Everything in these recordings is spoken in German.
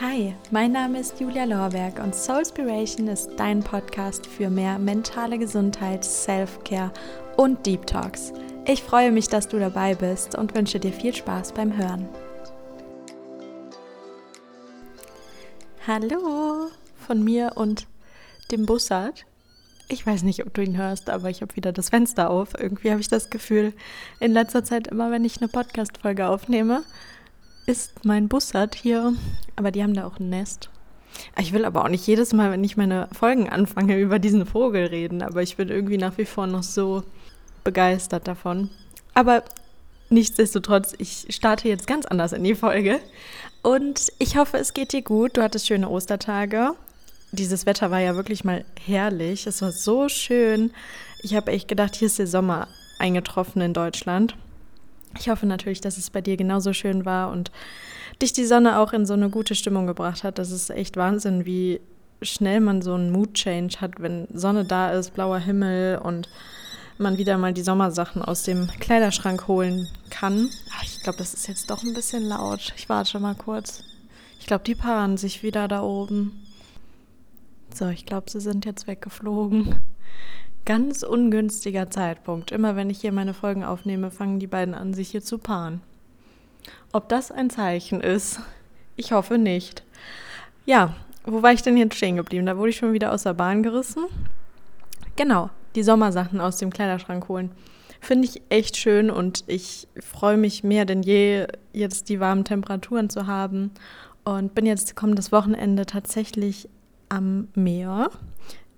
Hi, mein Name ist Julia Lorberg und Soulspiration ist dein Podcast für mehr mentale Gesundheit, Self-Care und Deep Talks. Ich freue mich, dass du dabei bist und wünsche dir viel Spaß beim Hören. Hallo von mir und dem Bussard. Ich weiß nicht, ob du ihn hörst, aber ich habe wieder das Fenster auf. Irgendwie habe ich das Gefühl, in letzter Zeit immer, wenn ich eine Podcast-Folge aufnehme, ist mein Bussard hier. Aber die haben da auch ein Nest. Ich will aber auch nicht jedes Mal, wenn ich meine Folgen anfange, über diesen Vogel reden. Aber ich bin irgendwie nach wie vor noch so begeistert davon. Aber nichtsdestotrotz, ich starte jetzt ganz anders in die Folge. Und ich hoffe, es geht dir gut. Du hattest schöne Ostertage. Dieses Wetter war ja wirklich mal herrlich. Es war so schön. Ich habe echt gedacht, hier ist der Sommer eingetroffen in Deutschland. Ich hoffe natürlich, dass es bei dir genauso schön war und dich die Sonne auch in so eine gute Stimmung gebracht hat. Das ist echt Wahnsinn, wie schnell man so einen Mood-Change hat, wenn Sonne da ist, blauer Himmel und man wieder mal die Sommersachen aus dem Kleiderschrank holen kann. Ach, ich glaube, das ist jetzt doch ein bisschen laut. Ich warte schon mal kurz. Ich glaube, die paaren sich wieder da oben. So, ich glaube, sie sind jetzt weggeflogen. Ganz ungünstiger Zeitpunkt. Immer wenn ich hier meine Folgen aufnehme, fangen die beiden an, sich hier zu paaren. Ob das ein Zeichen ist? Ich hoffe nicht. Ja, wo war ich denn jetzt stehen geblieben? Da wurde ich schon wieder aus der Bahn gerissen. Genau, die Sommersachen aus dem Kleiderschrank holen. Finde ich echt schön und ich freue mich mehr denn je, jetzt die warmen Temperaturen zu haben. Und bin jetzt kommendes Wochenende tatsächlich am Meer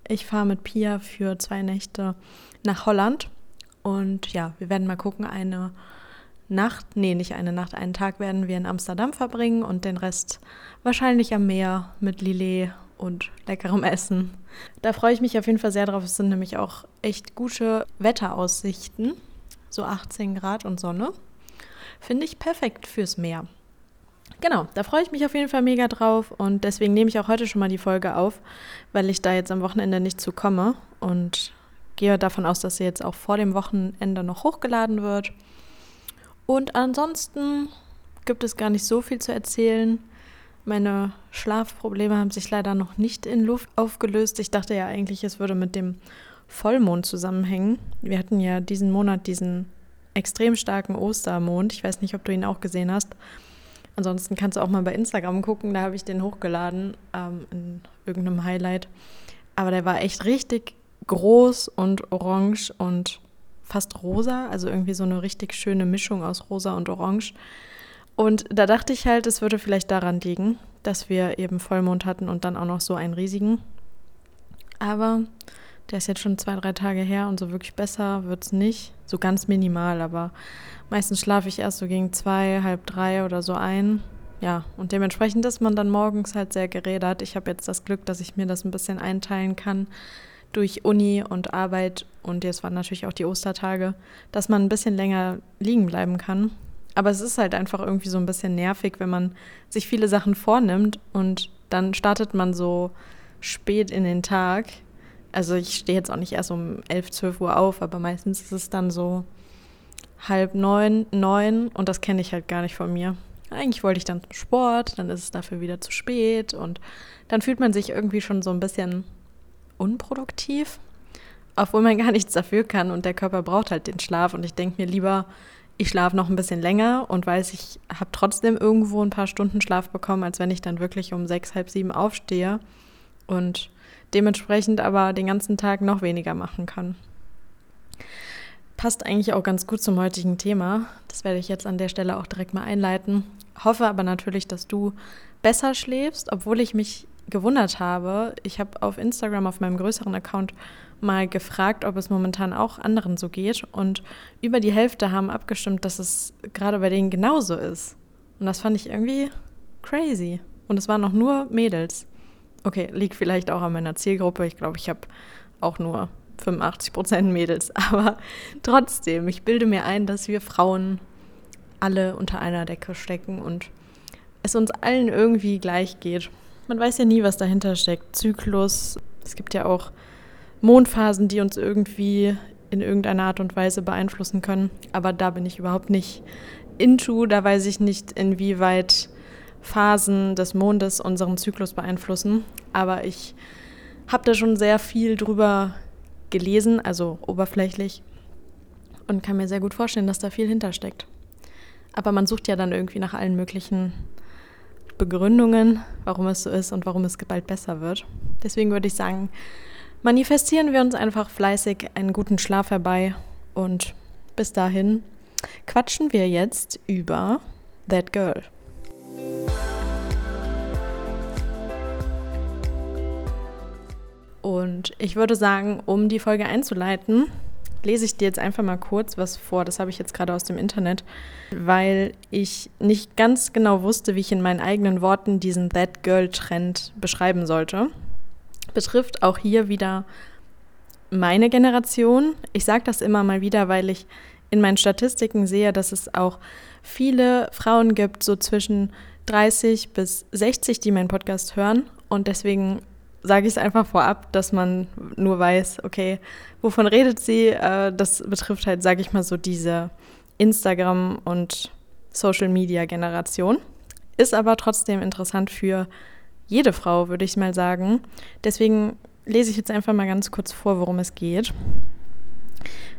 ich fahre mit Pia für zwei Nächte nach Holland. Und ja, wir werden mal gucken, eine Nacht, nee, nicht eine Nacht, einen Tag werden wir in Amsterdam verbringen und den Rest wahrscheinlich am Meer mit Lillet und leckerem Essen. Da freue ich mich auf jeden Fall sehr drauf. Es sind nämlich auch echt gute Wetteraussichten. So 18 Grad und Sonne. Finde ich perfekt fürs Meer. Genau, da freue ich mich auf jeden Fall mega drauf und deswegen nehme ich auch heute schon mal die Folge auf, weil ich da jetzt am Wochenende nicht zu komme und gehe davon aus, dass sie jetzt auch vor dem Wochenende noch hochgeladen wird. Und ansonsten gibt es gar nicht so viel zu erzählen. Meine Schlafprobleme haben sich leider noch nicht in Luft aufgelöst. Ich dachte ja eigentlich, es würde mit dem Vollmond zusammenhängen. Wir hatten ja diesen Monat diesen extrem starken Ostermond. Ich weiß nicht, ob du ihn auch gesehen hast. Ansonsten kannst du auch mal bei Instagram gucken, da habe ich den hochgeladen ähm, in irgendeinem Highlight. Aber der war echt richtig groß und orange und fast rosa, also irgendwie so eine richtig schöne Mischung aus rosa und orange. Und da dachte ich halt, es würde vielleicht daran liegen, dass wir eben Vollmond hatten und dann auch noch so einen riesigen. Aber der ist jetzt schon zwei, drei Tage her und so wirklich besser wird es nicht. So ganz minimal, aber meistens schlafe ich erst so gegen zwei, halb drei oder so ein. Ja, und dementsprechend ist man dann morgens halt sehr gerädert. Ich habe jetzt das Glück, dass ich mir das ein bisschen einteilen kann durch Uni und Arbeit und jetzt waren natürlich auch die Ostertage, dass man ein bisschen länger liegen bleiben kann. Aber es ist halt einfach irgendwie so ein bisschen nervig, wenn man sich viele Sachen vornimmt und dann startet man so spät in den Tag also ich stehe jetzt auch nicht erst um 11, 12 Uhr auf, aber meistens ist es dann so halb neun, neun und das kenne ich halt gar nicht von mir. Eigentlich wollte ich dann zum Sport, dann ist es dafür wieder zu spät und dann fühlt man sich irgendwie schon so ein bisschen unproduktiv, obwohl man gar nichts dafür kann und der Körper braucht halt den Schlaf und ich denke mir lieber, ich schlafe noch ein bisschen länger und weiß, ich habe trotzdem irgendwo ein paar Stunden Schlaf bekommen, als wenn ich dann wirklich um sechs, halb sieben aufstehe und dementsprechend aber den ganzen Tag noch weniger machen kann. Passt eigentlich auch ganz gut zum heutigen Thema. Das werde ich jetzt an der Stelle auch direkt mal einleiten. Hoffe aber natürlich, dass du besser schläfst, obwohl ich mich gewundert habe. Ich habe auf Instagram auf meinem größeren Account mal gefragt, ob es momentan auch anderen so geht. Und über die Hälfte haben abgestimmt, dass es gerade bei denen genauso ist. Und das fand ich irgendwie crazy. Und es waren noch nur Mädels. Okay, liegt vielleicht auch an meiner Zielgruppe. Ich glaube, ich habe auch nur 85 Prozent Mädels. Aber trotzdem, ich bilde mir ein, dass wir Frauen alle unter einer Decke stecken und es uns allen irgendwie gleich geht. Man weiß ja nie, was dahinter steckt. Zyklus. Es gibt ja auch Mondphasen, die uns irgendwie in irgendeiner Art und Weise beeinflussen können. Aber da bin ich überhaupt nicht into. Da weiß ich nicht, inwieweit Phasen des Mondes unseren Zyklus beeinflussen. Aber ich habe da schon sehr viel drüber gelesen, also oberflächlich, und kann mir sehr gut vorstellen, dass da viel hintersteckt. Aber man sucht ja dann irgendwie nach allen möglichen Begründungen, warum es so ist und warum es bald besser wird. Deswegen würde ich sagen, manifestieren wir uns einfach fleißig einen guten Schlaf herbei und bis dahin quatschen wir jetzt über That Girl. Und ich würde sagen, um die Folge einzuleiten, lese ich dir jetzt einfach mal kurz was vor. Das habe ich jetzt gerade aus dem Internet, weil ich nicht ganz genau wusste, wie ich in meinen eigenen Worten diesen That Girl Trend beschreiben sollte. Betrifft auch hier wieder meine Generation. Ich sage das immer mal wieder, weil ich in meinen Statistiken sehe, dass es auch viele Frauen gibt, so zwischen 30 bis 60, die meinen Podcast hören. Und deswegen sage ich es einfach vorab, dass man nur weiß, okay, wovon redet sie? Äh, das betrifft halt, sage ich mal, so diese Instagram- und Social-Media-Generation. Ist aber trotzdem interessant für jede Frau, würde ich mal sagen. Deswegen lese ich jetzt einfach mal ganz kurz vor, worum es geht.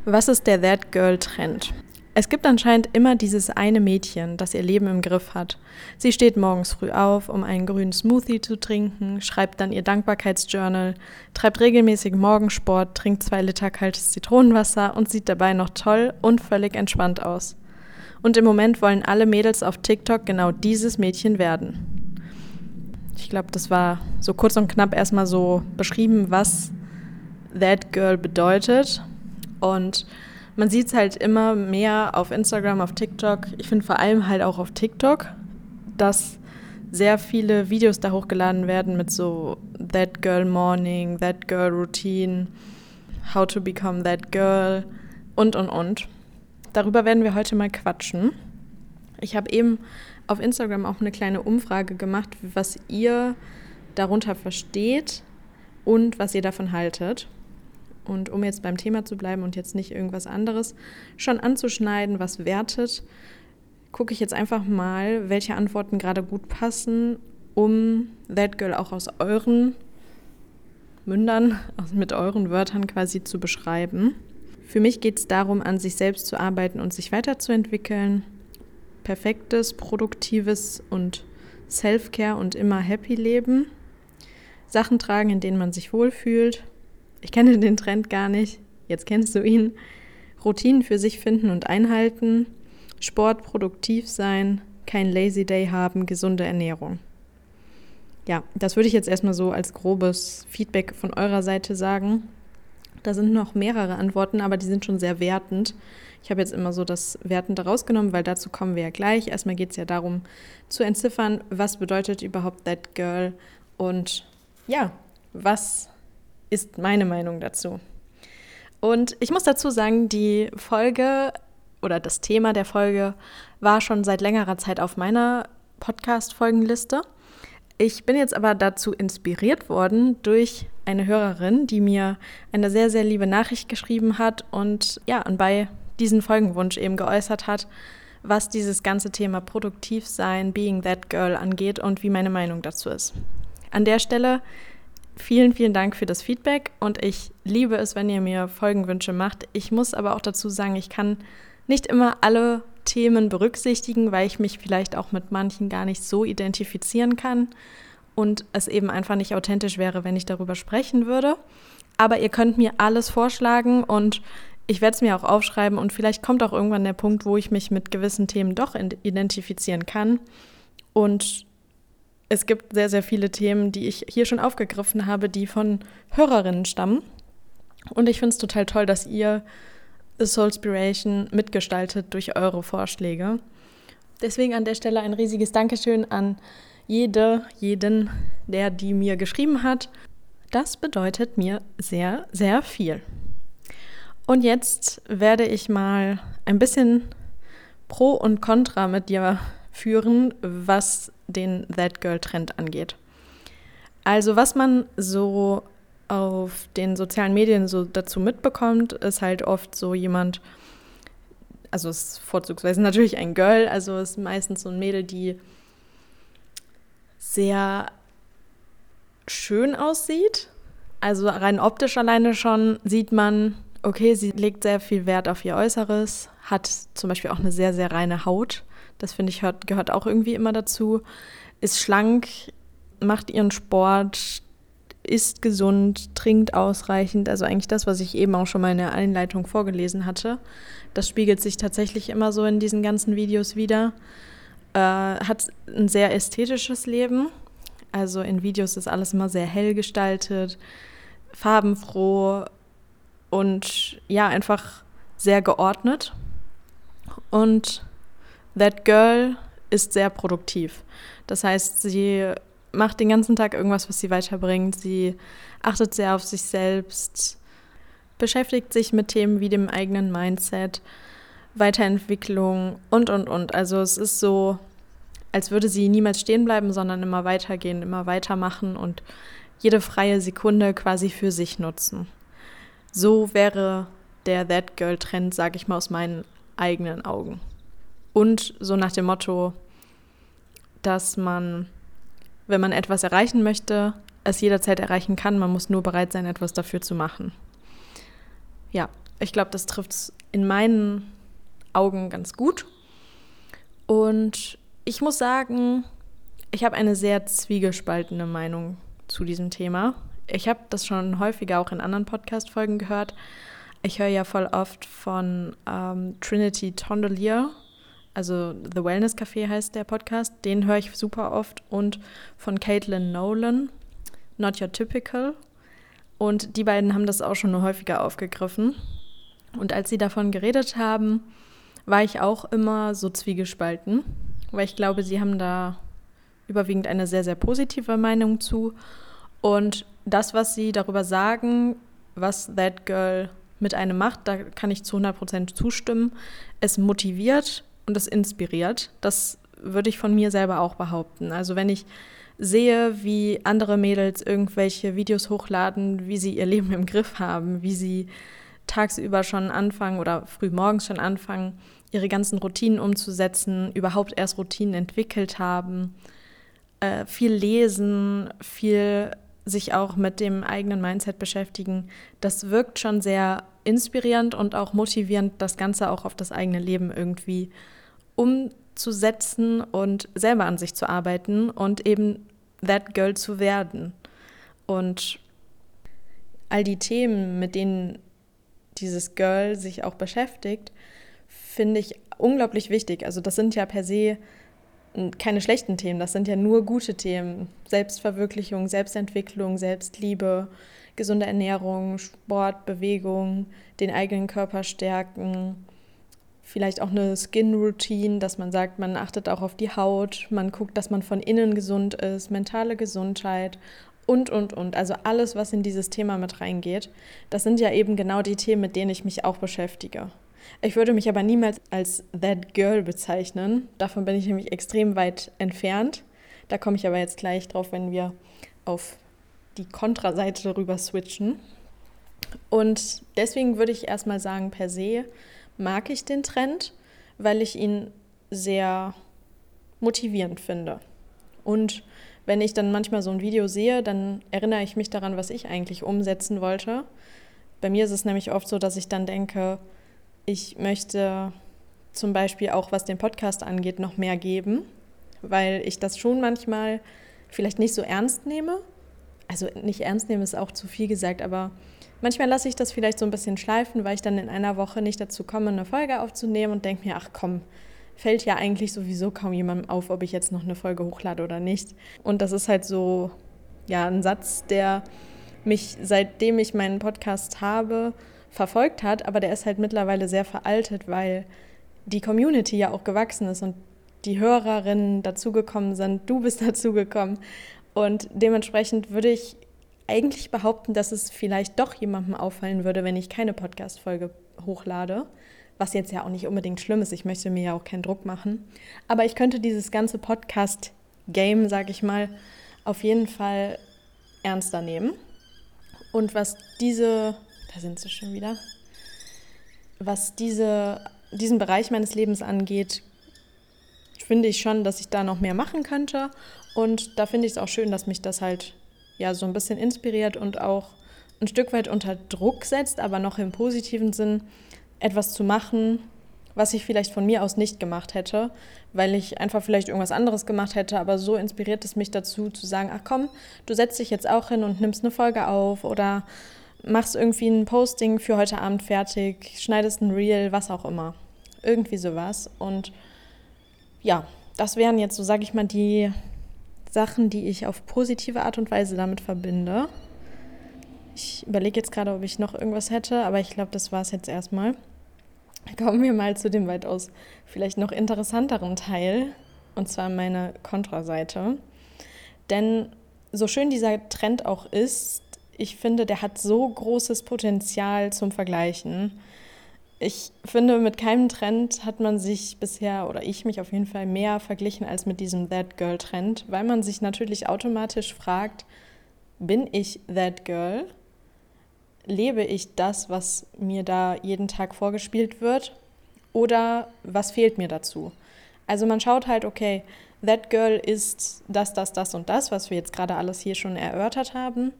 Was ist der That Girl Trend? Es gibt anscheinend immer dieses eine Mädchen, das ihr Leben im Griff hat. Sie steht morgens früh auf, um einen grünen Smoothie zu trinken, schreibt dann ihr Dankbarkeitsjournal, treibt regelmäßig Morgensport, trinkt zwei Liter kaltes Zitronenwasser und sieht dabei noch toll und völlig entspannt aus. Und im Moment wollen alle Mädels auf TikTok genau dieses Mädchen werden. Ich glaube, das war so kurz und knapp erstmal so beschrieben, was That Girl bedeutet. Und man sieht es halt immer mehr auf Instagram, auf TikTok. Ich finde vor allem halt auch auf TikTok, dass sehr viele Videos da hochgeladen werden mit so That Girl Morning, That Girl Routine, How to Become That Girl und, und, und. Darüber werden wir heute mal quatschen. Ich habe eben auf Instagram auch eine kleine Umfrage gemacht, was ihr darunter versteht und was ihr davon haltet. Und um jetzt beim Thema zu bleiben und jetzt nicht irgendwas anderes schon anzuschneiden, was wertet, gucke ich jetzt einfach mal, welche Antworten gerade gut passen, um That Girl auch aus euren Mündern, mit euren Wörtern quasi zu beschreiben. Für mich geht es darum, an sich selbst zu arbeiten und sich weiterzuentwickeln. Perfektes, produktives und Self-Care und immer happy leben. Sachen tragen, in denen man sich wohlfühlt ich kenne den Trend gar nicht, jetzt kennst du ihn. Routinen für sich finden und einhalten, Sport produktiv sein, kein Lazy Day haben, gesunde Ernährung. Ja, das würde ich jetzt erstmal so als grobes Feedback von eurer Seite sagen. Da sind noch mehrere Antworten, aber die sind schon sehr wertend. Ich habe jetzt immer so das Wertende rausgenommen, weil dazu kommen wir ja gleich. Erstmal geht es ja darum zu entziffern, was bedeutet überhaupt That Girl und ja, was ist meine Meinung dazu. Und ich muss dazu sagen, die Folge oder das Thema der Folge war schon seit längerer Zeit auf meiner Podcast-Folgenliste. Ich bin jetzt aber dazu inspiriert worden durch eine Hörerin, die mir eine sehr, sehr liebe Nachricht geschrieben hat und ja, und bei diesen Folgenwunsch eben geäußert hat, was dieses ganze Thema Produktivsein, Being That Girl angeht und wie meine Meinung dazu ist. An der Stelle Vielen, vielen Dank für das Feedback und ich liebe es, wenn ihr mir Folgenwünsche macht. Ich muss aber auch dazu sagen, ich kann nicht immer alle Themen berücksichtigen, weil ich mich vielleicht auch mit manchen gar nicht so identifizieren kann und es eben einfach nicht authentisch wäre, wenn ich darüber sprechen würde. Aber ihr könnt mir alles vorschlagen und ich werde es mir auch aufschreiben und vielleicht kommt auch irgendwann der Punkt, wo ich mich mit gewissen Themen doch identifizieren kann. Und es gibt sehr, sehr viele Themen, die ich hier schon aufgegriffen habe, die von Hörerinnen stammen. Und ich finde es total toll, dass ihr Soulspiration mitgestaltet durch eure Vorschläge. Deswegen an der Stelle ein riesiges Dankeschön an jede, jeden, der die mir geschrieben hat. Das bedeutet mir sehr, sehr viel. Und jetzt werde ich mal ein bisschen Pro und Contra mit dir führen, was den That Girl Trend angeht. Also was man so auf den sozialen Medien so dazu mitbekommt, ist halt oft so jemand, also es ist vorzugsweise natürlich ein Girl, also es ist meistens so ein Mädel, die sehr schön aussieht. Also rein optisch alleine schon sieht man, okay, sie legt sehr viel Wert auf ihr Äußeres, hat zum Beispiel auch eine sehr, sehr reine Haut. Das finde ich gehört, gehört auch irgendwie immer dazu. Ist schlank, macht ihren Sport, isst gesund, trinkt ausreichend. Also eigentlich das, was ich eben auch schon mal in der Einleitung vorgelesen hatte. Das spiegelt sich tatsächlich immer so in diesen ganzen Videos wieder. Äh, hat ein sehr ästhetisches Leben. Also in Videos ist alles immer sehr hell gestaltet, farbenfroh und ja, einfach sehr geordnet. Und That Girl ist sehr produktiv. Das heißt, sie macht den ganzen Tag irgendwas, was sie weiterbringt. Sie achtet sehr auf sich selbst, beschäftigt sich mit Themen wie dem eigenen Mindset, Weiterentwicklung und, und, und. Also es ist so, als würde sie niemals stehen bleiben, sondern immer weitergehen, immer weitermachen und jede freie Sekunde quasi für sich nutzen. So wäre der That Girl Trend, sage ich mal aus meinen eigenen Augen. Und so nach dem Motto, dass man wenn man etwas erreichen möchte, es jederzeit erreichen kann. Man muss nur bereit sein, etwas dafür zu machen. Ja, ich glaube, das trifft es in meinen Augen ganz gut. Und ich muss sagen, ich habe eine sehr zwiegespaltene Meinung zu diesem Thema. Ich habe das schon häufiger auch in anderen Podcast-Folgen gehört. Ich höre ja voll oft von ähm, Trinity Tondelier, also The Wellness Café heißt der Podcast, den höre ich super oft und von Caitlin Nolan, Not Your Typical. Und die beiden haben das auch schon häufiger aufgegriffen. Und als sie davon geredet haben, war ich auch immer so zwiegespalten, weil ich glaube, sie haben da überwiegend eine sehr, sehr positive Meinung zu. Und das, was sie darüber sagen, was That Girl mit einem macht, da kann ich zu 100% zustimmen. Es motiviert und es inspiriert. Das würde ich von mir selber auch behaupten. Also wenn ich sehe, wie andere Mädels irgendwelche Videos hochladen, wie sie ihr Leben im Griff haben, wie sie tagsüber schon anfangen oder früh morgens schon anfangen, ihre ganzen Routinen umzusetzen, überhaupt erst Routinen entwickelt haben, äh, viel lesen, viel sich auch mit dem eigenen Mindset beschäftigen, das wirkt schon sehr inspirierend und auch motivierend, das Ganze auch auf das eigene Leben irgendwie umzusetzen und selber an sich zu arbeiten und eben that girl zu werden. Und all die Themen, mit denen dieses Girl sich auch beschäftigt, finde ich unglaublich wichtig. Also das sind ja per se keine schlechten Themen, das sind ja nur gute Themen. Selbstverwirklichung, Selbstentwicklung, Selbstliebe, gesunde Ernährung, Sport, Bewegung, den eigenen Körper stärken, vielleicht auch eine Skin-Routine, dass man sagt, man achtet auch auf die Haut, man guckt, dass man von innen gesund ist, mentale Gesundheit und, und, und. Also alles, was in dieses Thema mit reingeht. Das sind ja eben genau die Themen, mit denen ich mich auch beschäftige. Ich würde mich aber niemals als That Girl bezeichnen. Davon bin ich nämlich extrem weit entfernt. Da komme ich aber jetzt gleich drauf, wenn wir auf die Kontraseite rüber switchen. Und deswegen würde ich erstmal sagen, per se mag ich den Trend, weil ich ihn sehr motivierend finde. Und wenn ich dann manchmal so ein Video sehe, dann erinnere ich mich daran, was ich eigentlich umsetzen wollte. Bei mir ist es nämlich oft so, dass ich dann denke, ich möchte zum Beispiel auch, was den Podcast angeht, noch mehr geben, weil ich das schon manchmal vielleicht nicht so ernst nehme. Also nicht ernst nehmen ist auch zu viel gesagt, aber Manchmal lasse ich das vielleicht so ein bisschen schleifen, weil ich dann in einer Woche nicht dazu komme, eine Folge aufzunehmen und denke mir, ach komm, fällt ja eigentlich sowieso kaum jemandem auf, ob ich jetzt noch eine Folge hochlade oder nicht. Und das ist halt so, ja, ein Satz, der mich, seitdem ich meinen Podcast habe, verfolgt hat, aber der ist halt mittlerweile sehr veraltet, weil die Community ja auch gewachsen ist und die Hörerinnen dazugekommen sind, du bist dazugekommen. Und dementsprechend würde ich eigentlich behaupten, dass es vielleicht doch jemandem auffallen würde, wenn ich keine Podcast-Folge hochlade. Was jetzt ja auch nicht unbedingt schlimm ist. Ich möchte mir ja auch keinen Druck machen. Aber ich könnte dieses ganze Podcast-Game, sag ich mal, auf jeden Fall ernster nehmen. Und was diese, da sind sie schon wieder, was diese, diesen Bereich meines Lebens angeht, finde ich schon, dass ich da noch mehr machen könnte. Und da finde ich es auch schön, dass mich das halt ja so ein bisschen inspiriert und auch ein Stück weit unter Druck setzt, aber noch im positiven Sinn, etwas zu machen, was ich vielleicht von mir aus nicht gemacht hätte, weil ich einfach vielleicht irgendwas anderes gemacht hätte, aber so inspiriert es mich dazu zu sagen, ach komm, du setzt dich jetzt auch hin und nimmst eine Folge auf oder machst irgendwie ein Posting für heute Abend fertig, schneidest ein Reel, was auch immer. Irgendwie sowas. Und ja, das wären jetzt so, sage ich mal, die Sachen, die ich auf positive Art und Weise damit verbinde. Ich überlege jetzt gerade, ob ich noch irgendwas hätte, aber ich glaube, das war es jetzt erstmal. Kommen wir mal zu dem weitaus vielleicht noch interessanteren Teil, und zwar meine Kontraseite. Denn so schön dieser Trend auch ist, ich finde, der hat so großes Potenzial zum Vergleichen. Ich finde, mit keinem Trend hat man sich bisher, oder ich mich auf jeden Fall, mehr verglichen als mit diesem That Girl-Trend, weil man sich natürlich automatisch fragt, bin ich That Girl? Lebe ich das, was mir da jeden Tag vorgespielt wird? Oder was fehlt mir dazu? Also man schaut halt, okay, That Girl ist das, das, das und das, was wir jetzt gerade alles hier schon erörtert haben.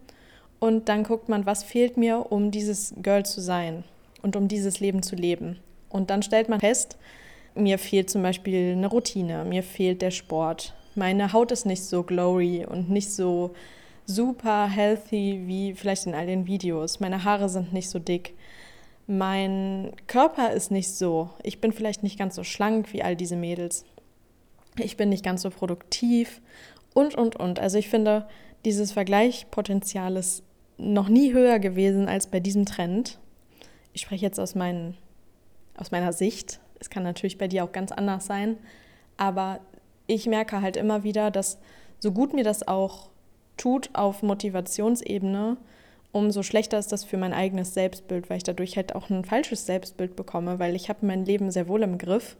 Und dann guckt man, was fehlt mir, um dieses Girl zu sein und um dieses Leben zu leben. Und dann stellt man fest, mir fehlt zum Beispiel eine Routine, mir fehlt der Sport, meine Haut ist nicht so glowy und nicht so super healthy wie vielleicht in all den Videos, meine Haare sind nicht so dick, mein Körper ist nicht so, ich bin vielleicht nicht ganz so schlank wie all diese Mädels, ich bin nicht ganz so produktiv und, und, und. Also ich finde, dieses Vergleichpotenzial ist noch nie höher gewesen als bei diesem Trend. Ich spreche jetzt aus, mein, aus meiner Sicht. Es kann natürlich bei dir auch ganz anders sein. Aber ich merke halt immer wieder, dass so gut mir das auch tut auf Motivationsebene, umso schlechter ist das für mein eigenes Selbstbild, weil ich dadurch halt auch ein falsches Selbstbild bekomme, weil ich habe mein Leben sehr wohl im Griff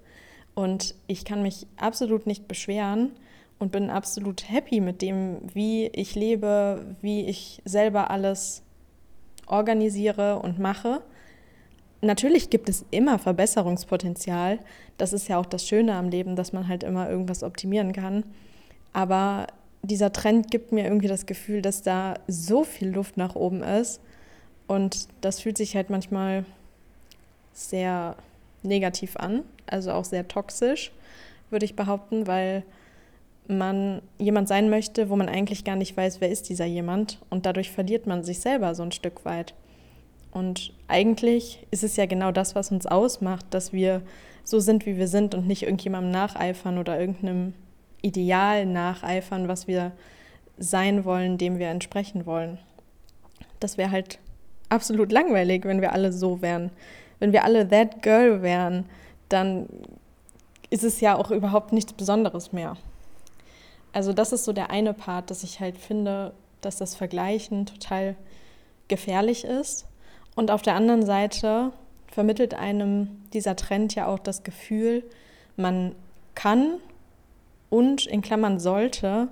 und ich kann mich absolut nicht beschweren und bin absolut happy mit dem, wie ich lebe, wie ich selber alles organisiere und mache. Natürlich gibt es immer Verbesserungspotenzial. Das ist ja auch das Schöne am Leben, dass man halt immer irgendwas optimieren kann. Aber dieser Trend gibt mir irgendwie das Gefühl, dass da so viel Luft nach oben ist. Und das fühlt sich halt manchmal sehr negativ an, also auch sehr toxisch, würde ich behaupten, weil man jemand sein möchte, wo man eigentlich gar nicht weiß, wer ist dieser jemand. Und dadurch verliert man sich selber so ein Stück weit. Und eigentlich ist es ja genau das, was uns ausmacht, dass wir so sind, wie wir sind und nicht irgendjemandem nacheifern oder irgendeinem Ideal nacheifern, was wir sein wollen, dem wir entsprechen wollen. Das wäre halt absolut langweilig, wenn wir alle so wären. Wenn wir alle that girl wären, dann ist es ja auch überhaupt nichts Besonderes mehr. Also das ist so der eine Part, dass ich halt finde, dass das Vergleichen total gefährlich ist. Und auf der anderen Seite vermittelt einem dieser Trend ja auch das Gefühl, man kann und in Klammern sollte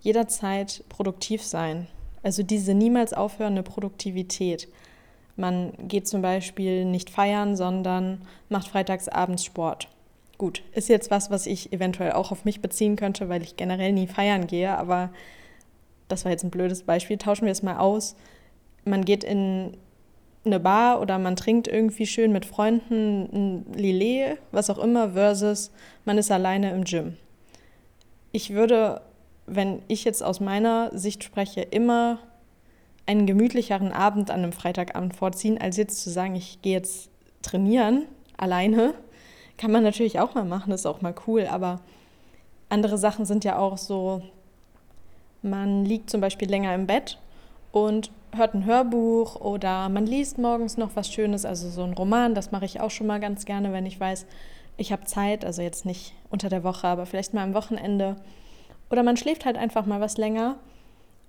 jederzeit produktiv sein. Also diese niemals aufhörende Produktivität. Man geht zum Beispiel nicht feiern, sondern macht freitags abends Sport. Gut, ist jetzt was, was ich eventuell auch auf mich beziehen könnte, weil ich generell nie feiern gehe, aber das war jetzt ein blödes Beispiel. Tauschen wir es mal aus. Man geht in eine Bar oder man trinkt irgendwie schön mit Freunden ein Lillet, was auch immer, versus man ist alleine im Gym. Ich würde, wenn ich jetzt aus meiner Sicht spreche, immer einen gemütlicheren Abend an einem Freitagabend vorziehen, als jetzt zu sagen, ich gehe jetzt trainieren alleine kann man natürlich auch mal machen, ist auch mal cool, aber andere Sachen sind ja auch so, man liegt zum Beispiel länger im Bett und hört ein Hörbuch oder man liest morgens noch was Schönes, also so ein Roman, das mache ich auch schon mal ganz gerne, wenn ich weiß, ich habe Zeit, also jetzt nicht unter der Woche, aber vielleicht mal am Wochenende. Oder man schläft halt einfach mal was länger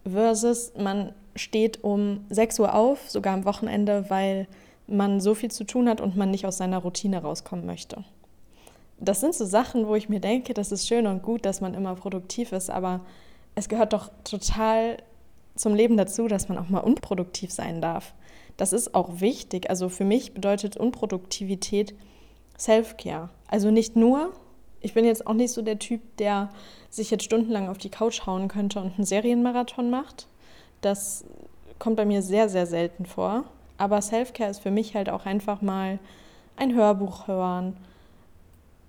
versus man steht um 6 Uhr auf, sogar am Wochenende, weil man so viel zu tun hat und man nicht aus seiner Routine rauskommen möchte das sind so Sachen, wo ich mir denke, das ist schön und gut, dass man immer produktiv ist, aber es gehört doch total zum Leben dazu, dass man auch mal unproduktiv sein darf. Das ist auch wichtig. Also für mich bedeutet Unproduktivität Self-Care. Also nicht nur ich bin jetzt auch nicht so der Typ, der sich jetzt stundenlang auf die Couch hauen könnte und einen Serienmarathon macht. Das kommt bei mir sehr, sehr selten vor. Aber Selfcare ist für mich halt auch einfach mal ein Hörbuch hören,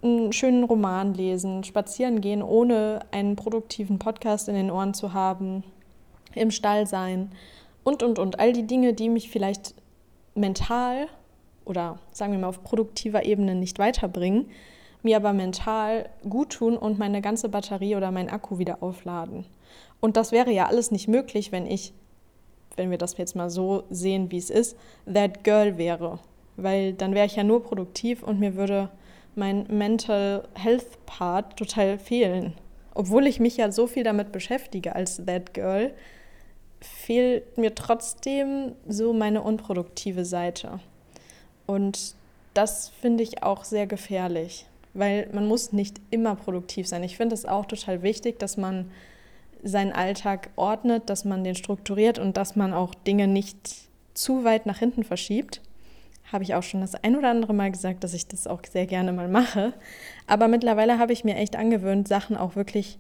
einen schönen Roman lesen, spazieren gehen, ohne einen produktiven Podcast in den Ohren zu haben, im Stall sein und, und, und. All die Dinge, die mich vielleicht mental oder sagen wir mal auf produktiver Ebene nicht weiterbringen, mir aber mental gut tun und meine ganze Batterie oder mein Akku wieder aufladen. Und das wäre ja alles nicht möglich, wenn ich, wenn wir das jetzt mal so sehen, wie es ist, that girl wäre. Weil dann wäre ich ja nur produktiv und mir würde mein Mental Health Part total fehlen. Obwohl ich mich ja so viel damit beschäftige als that girl, fehlt mir trotzdem so meine unproduktive Seite. Und das finde ich auch sehr gefährlich weil man muss nicht immer produktiv sein. Ich finde es auch total wichtig, dass man seinen Alltag ordnet, dass man den strukturiert und dass man auch Dinge nicht zu weit nach hinten verschiebt. Habe ich auch schon das ein oder andere Mal gesagt, dass ich das auch sehr gerne mal mache. Aber mittlerweile habe ich mir echt angewöhnt, Sachen auch wirklich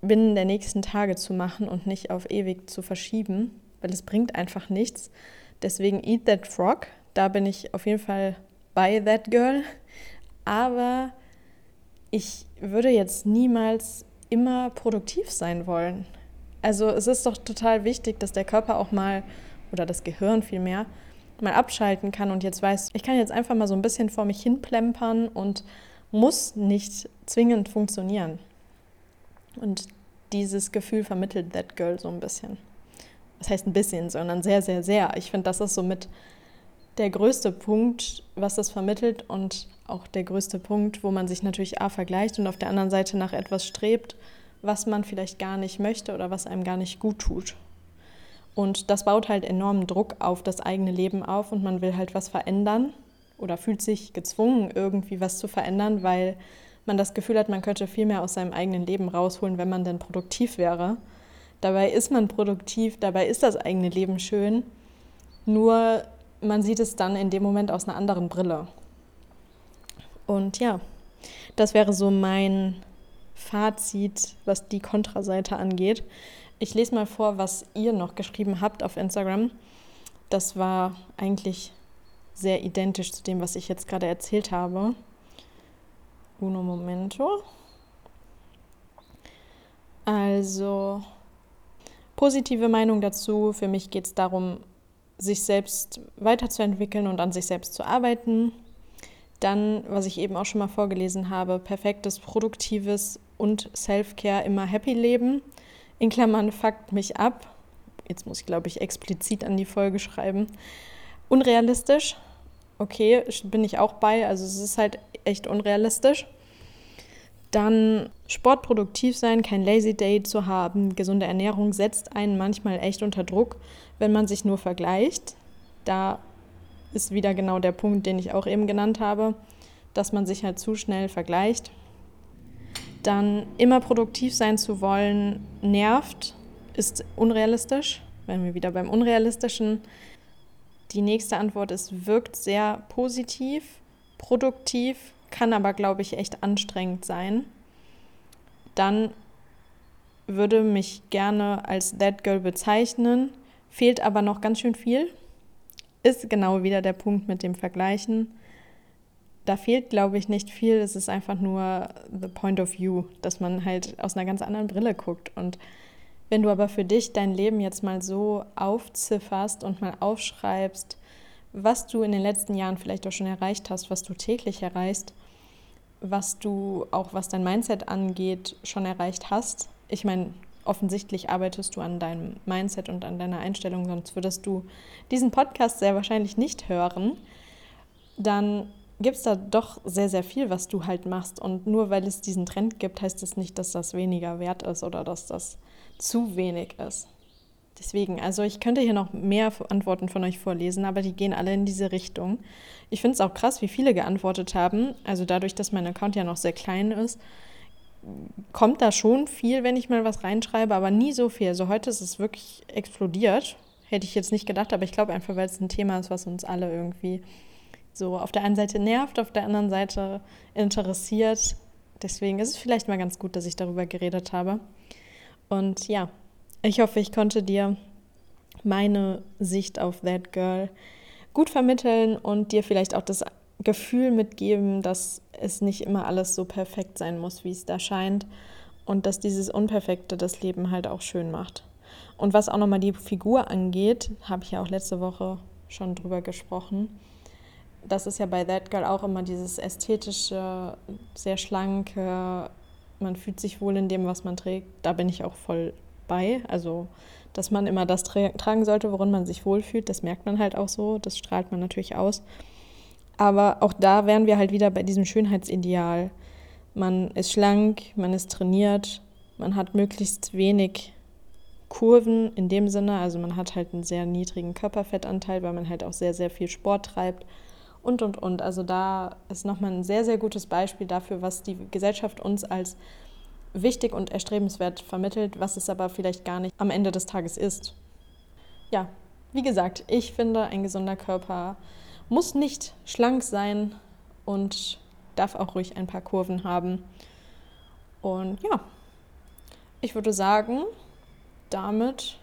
binnen der nächsten Tage zu machen und nicht auf ewig zu verschieben, weil es bringt einfach nichts. Deswegen Eat That Frog, da bin ich auf jeden Fall bei That Girl aber ich würde jetzt niemals immer produktiv sein wollen. Also es ist doch total wichtig, dass der Körper auch mal, oder das Gehirn vielmehr, mal abschalten kann und jetzt weiß, ich kann jetzt einfach mal so ein bisschen vor mich hin plempern und muss nicht zwingend funktionieren. Und dieses Gefühl vermittelt That Girl so ein bisschen. Das heißt ein bisschen, sondern sehr, sehr, sehr. Ich finde, das ist so mit der größte Punkt, was das vermittelt und auch der größte Punkt, wo man sich natürlich A vergleicht und auf der anderen Seite nach etwas strebt, was man vielleicht gar nicht möchte oder was einem gar nicht gut tut. Und das baut halt enormen Druck auf das eigene Leben auf und man will halt was verändern oder fühlt sich gezwungen, irgendwie was zu verändern, weil man das Gefühl hat, man könnte viel mehr aus seinem eigenen Leben rausholen, wenn man denn produktiv wäre. Dabei ist man produktiv, dabei ist das eigene Leben schön. Nur man sieht es dann in dem Moment aus einer anderen Brille. Und ja, das wäre so mein Fazit, was die Kontraseite angeht. Ich lese mal vor, was ihr noch geschrieben habt auf Instagram. Das war eigentlich sehr identisch zu dem, was ich jetzt gerade erzählt habe. Uno momento. Also, positive Meinung dazu. Für mich geht es darum, sich selbst weiterzuentwickeln und an sich selbst zu arbeiten. Dann, was ich eben auch schon mal vorgelesen habe, perfektes, produktives und Self-Care, immer happy leben. In Klammern, fuckt mich ab. Jetzt muss ich, glaube ich, explizit an die Folge schreiben. Unrealistisch. Okay, bin ich auch bei. Also es ist halt echt unrealistisch. Dann sportproduktiv sein, kein Lazy Day zu haben, gesunde Ernährung setzt einen manchmal echt unter Druck, wenn man sich nur vergleicht. Da ist wieder genau der Punkt, den ich auch eben genannt habe, dass man sich halt zu schnell vergleicht. Dann immer produktiv sein zu wollen, nervt, ist unrealistisch. Wenn wir wieder beim Unrealistischen. Die nächste Antwort ist, wirkt sehr positiv, produktiv, kann aber, glaube ich, echt anstrengend sein. Dann würde mich gerne als That Girl bezeichnen, fehlt aber noch ganz schön viel ist genau wieder der Punkt mit dem Vergleichen. Da fehlt, glaube ich, nicht viel. Es ist einfach nur the point of view, dass man halt aus einer ganz anderen Brille guckt. Und wenn du aber für dich dein Leben jetzt mal so aufzifferst und mal aufschreibst, was du in den letzten Jahren vielleicht auch schon erreicht hast, was du täglich erreichst, was du auch was dein Mindset angeht, schon erreicht hast. Ich meine, offensichtlich arbeitest du an deinem Mindset und an deiner Einstellung, sonst würdest du diesen Podcast sehr wahrscheinlich nicht hören, dann gibt es da doch sehr, sehr viel, was du halt machst. Und nur weil es diesen Trend gibt, heißt das nicht, dass das weniger wert ist oder dass das zu wenig ist. Deswegen, also ich könnte hier noch mehr Antworten von euch vorlesen, aber die gehen alle in diese Richtung. Ich finde es auch krass, wie viele geantwortet haben. Also dadurch, dass mein Account ja noch sehr klein ist, kommt da schon viel, wenn ich mal was reinschreibe, aber nie so viel. Also heute ist es wirklich explodiert. Hätte ich jetzt nicht gedacht, aber ich glaube einfach, weil es ein Thema ist, was uns alle irgendwie so auf der einen Seite nervt, auf der anderen Seite interessiert, Deswegen ist es vielleicht mal ganz gut, dass ich darüber geredet habe. Und ja, ich hoffe, ich konnte dir meine Sicht auf That Girl gut vermitteln und dir vielleicht auch das Gefühl mitgeben, dass es nicht immer alles so perfekt sein muss, wie es da scheint und dass dieses Unperfekte das Leben halt auch schön macht. Und was auch nochmal die Figur angeht, habe ich ja auch letzte Woche schon drüber gesprochen. Das ist ja bei That Girl auch immer dieses ästhetische, sehr schlanke, man fühlt sich wohl in dem, was man trägt. Da bin ich auch voll bei. Also, dass man immer das tra tragen sollte, worin man sich wohlfühlt, das merkt man halt auch so. Das strahlt man natürlich aus. Aber auch da wären wir halt wieder bei diesem Schönheitsideal. Man ist schlank, man ist trainiert, man hat möglichst wenig Kurven in dem Sinne. Also man hat halt einen sehr niedrigen Körperfettanteil, weil man halt auch sehr, sehr viel Sport treibt und, und, und. Also da ist nochmal ein sehr, sehr gutes Beispiel dafür, was die Gesellschaft uns als wichtig und erstrebenswert vermittelt, was es aber vielleicht gar nicht am Ende des Tages ist. Ja, wie gesagt, ich finde, ein gesunder Körper muss nicht schlank sein und darf auch ruhig ein paar Kurven haben. Und ja, ich würde sagen, damit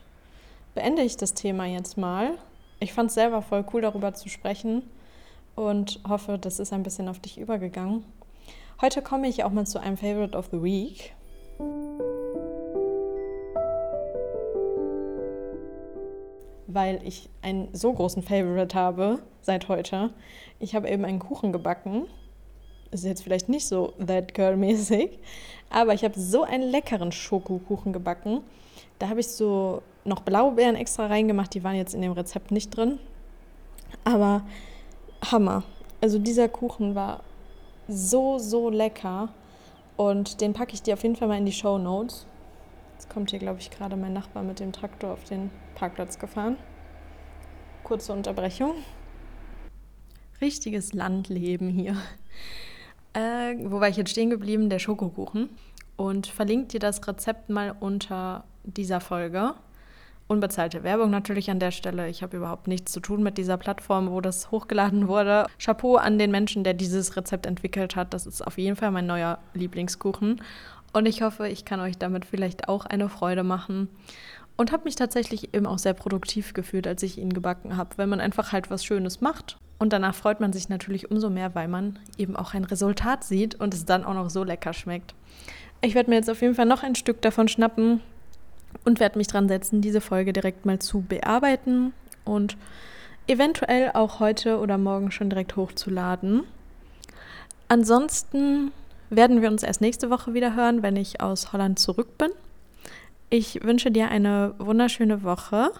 beende ich das Thema jetzt mal. Ich fand es selber voll cool, darüber zu sprechen und hoffe, das ist ein bisschen auf dich übergegangen. Heute komme ich auch mal zu einem Favorite of the Week. Weil ich einen so großen Favorite habe seit heute. Ich habe eben einen Kuchen gebacken. Ist jetzt vielleicht nicht so That Girl-mäßig, aber ich habe so einen leckeren Schokokuchen gebacken. Da habe ich so noch Blaubeeren extra reingemacht, die waren jetzt in dem Rezept nicht drin. Aber Hammer. Also dieser Kuchen war so, so lecker. Und den packe ich dir auf jeden Fall mal in die Show Notes. Jetzt kommt hier, glaube ich, gerade mein Nachbar mit dem Traktor auf den Parkplatz gefahren. Kurze Unterbrechung. Richtiges Landleben hier. Äh, wo war ich jetzt stehen geblieben? Der Schokokuchen. Und verlinkt dir das Rezept mal unter dieser Folge. Unbezahlte Werbung natürlich an der Stelle. Ich habe überhaupt nichts zu tun mit dieser Plattform, wo das hochgeladen wurde. Chapeau an den Menschen, der dieses Rezept entwickelt hat. Das ist auf jeden Fall mein neuer Lieblingskuchen. Und ich hoffe, ich kann euch damit vielleicht auch eine Freude machen. Und habe mich tatsächlich eben auch sehr produktiv gefühlt, als ich ihn gebacken habe, wenn man einfach halt was Schönes macht. Und danach freut man sich natürlich umso mehr, weil man eben auch ein Resultat sieht und es dann auch noch so lecker schmeckt. Ich werde mir jetzt auf jeden Fall noch ein Stück davon schnappen und werde mich dran setzen, diese Folge direkt mal zu bearbeiten und eventuell auch heute oder morgen schon direkt hochzuladen. Ansonsten werden wir uns erst nächste Woche wieder hören, wenn ich aus Holland zurück bin. Ich wünsche dir eine wunderschöne Woche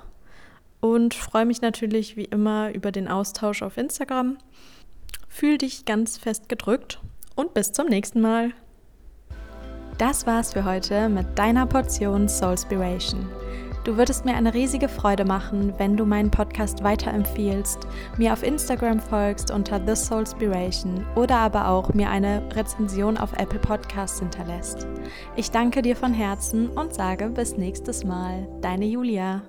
und freue mich natürlich wie immer über den Austausch auf Instagram. Fühl dich ganz fest gedrückt und bis zum nächsten Mal. Das war's für heute mit deiner Portion Soulspiration. Du würdest mir eine riesige Freude machen, wenn du meinen Podcast weiterempfiehlst, mir auf Instagram folgst unter The Soulspiration oder aber auch mir eine Rezension auf Apple Podcasts hinterlässt. Ich danke dir von Herzen und sage bis nächstes Mal. Deine Julia.